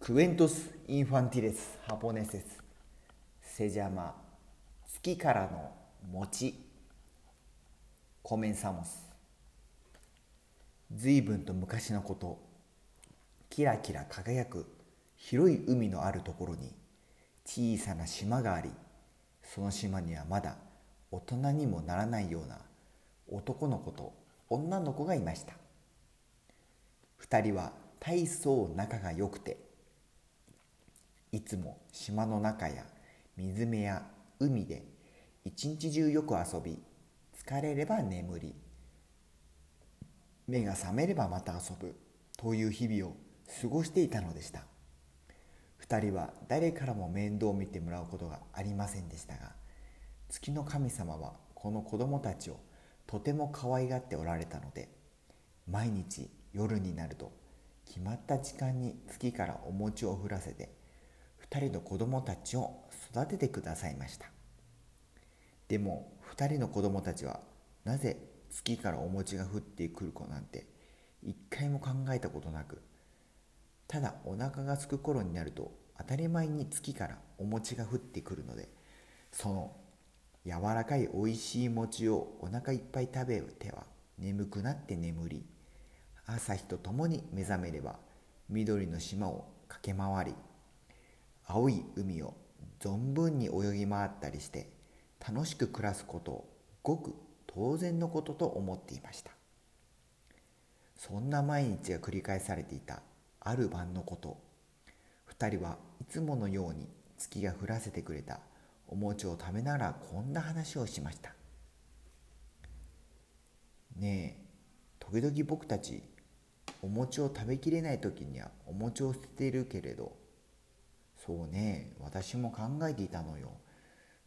クエントス・インファンティレス・ハポネセスセジャマ月からの餅コメンサモス随分と昔のことキラキラ輝く広い海のあるところに小さな島がありその島にはまだ大人にもならないような男の子と女の子がいました。二人は大層仲が良くていつも島の中や水辺や海で一日中よく遊び疲れれば眠り目が覚めればまた遊ぶという日々を過ごしていたのでした。2人は誰からも面倒を見てもらうことがありませんでしたが月の神様はこの子供たちをとても可愛がっておられたので毎日夜になると決まった時間に月からお餅を降らせて2人の子供たちを育ててくださいました。でも2人の子供たちはなぜ月からお餅が降ってくる子なんて一回も考えたことなくただお腹がすく頃になると当たり前に月からお餅が降ってくるのでその柔らかいおいしい餅をお腹いっぱい食べては眠くなって眠り朝日とともに目覚めれば緑の島を駆け回り青い海を存分に泳ぎ回ったりして楽しく暮らすことをごく当然のことと思っていました。そんな毎日が繰り返されていたある晩のこと。2人はいつものように月が降らせてくれた。お餅を食べながらこんな話をしました。ねえ時々僕たちお餅を食べきれない時にはお餅を捨てているけれどそうね。私も考えていたのよ。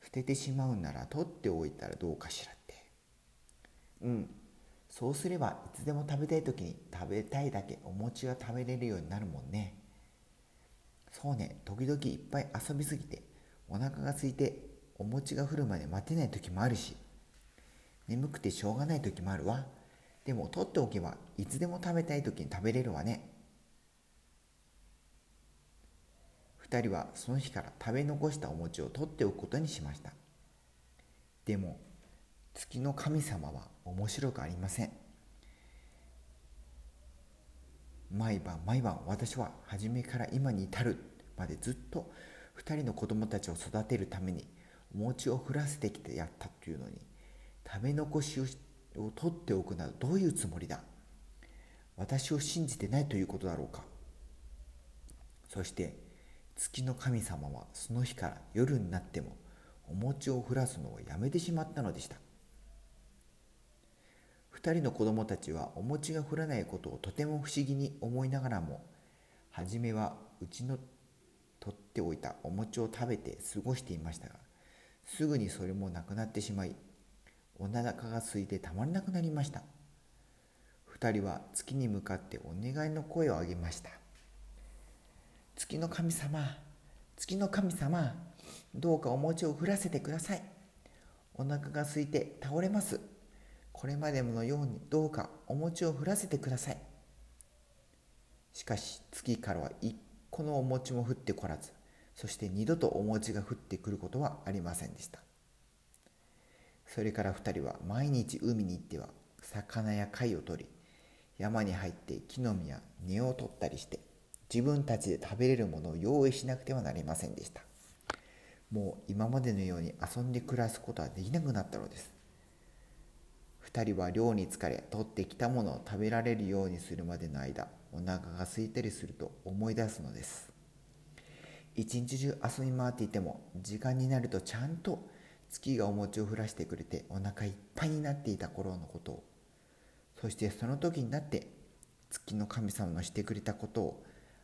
捨ててしまうなら取っておいたらどうかしらって。うん。そうすればいつでも食べたい時に食べたいだけお餅が食べれるようになるもんね。そうね。時々いっぱい遊びすぎてお腹が空いてお餅が降るまで待てない時もあるし。眠くてしょうがない時もあるわ。でも取っておけばいつでも食べたい時に食べれるわね。2人はその日から食べ残したお餅を取っておくことにしました。でも月の神様は面白くありません。毎晩毎晩私は初めから今に至るまでずっと2人の子供たちを育てるためにお餅を降らせてきてやったというのに食べ残しを取っておくなどどういうつもりだ？私を信じてないということだろうか？そして月の神様はその日から夜になってもお餅を降らすのをやめてしまったのでした。2人の子供たちはお餅が降らないことをとても不思議に思いながらも初めはうちの取っておいたお餅を食べて過ごしていましたがすぐにそれもなくなってしまいお腹が空いてたまらなくなりました。2人は月に向かってお願いの声を上げました。月の神様月の神様どうかお餅を降らせてください。お腹が空いて倒れます。これまでものようにどうかお餅を降らせてください。しかし月からは一個のお餅も降ってこらずそして二度とお餅が降ってくることはありませんでした。それから2人は毎日海に行っては魚や貝を取り山に入って木の実や根を取ったりして自分たちで食べれるものを用意しなくてはなりませんでした。もう今までのように遊んで暮らすことはできなくなったのです。2人は漁に疲れ取ってきたものを食べられるようにするまでの間お腹が空いたりすると思い出すのです。一日中遊び回っていても時間になるとちゃんと月がお餅を降らしてくれてお腹いっぱいになっていた頃のことをそしてその時になって月の神様のしてくれたことを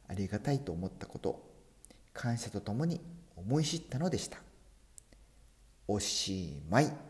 ありがたいと思ったこと感謝とともに思い知ったのでした。おしまい。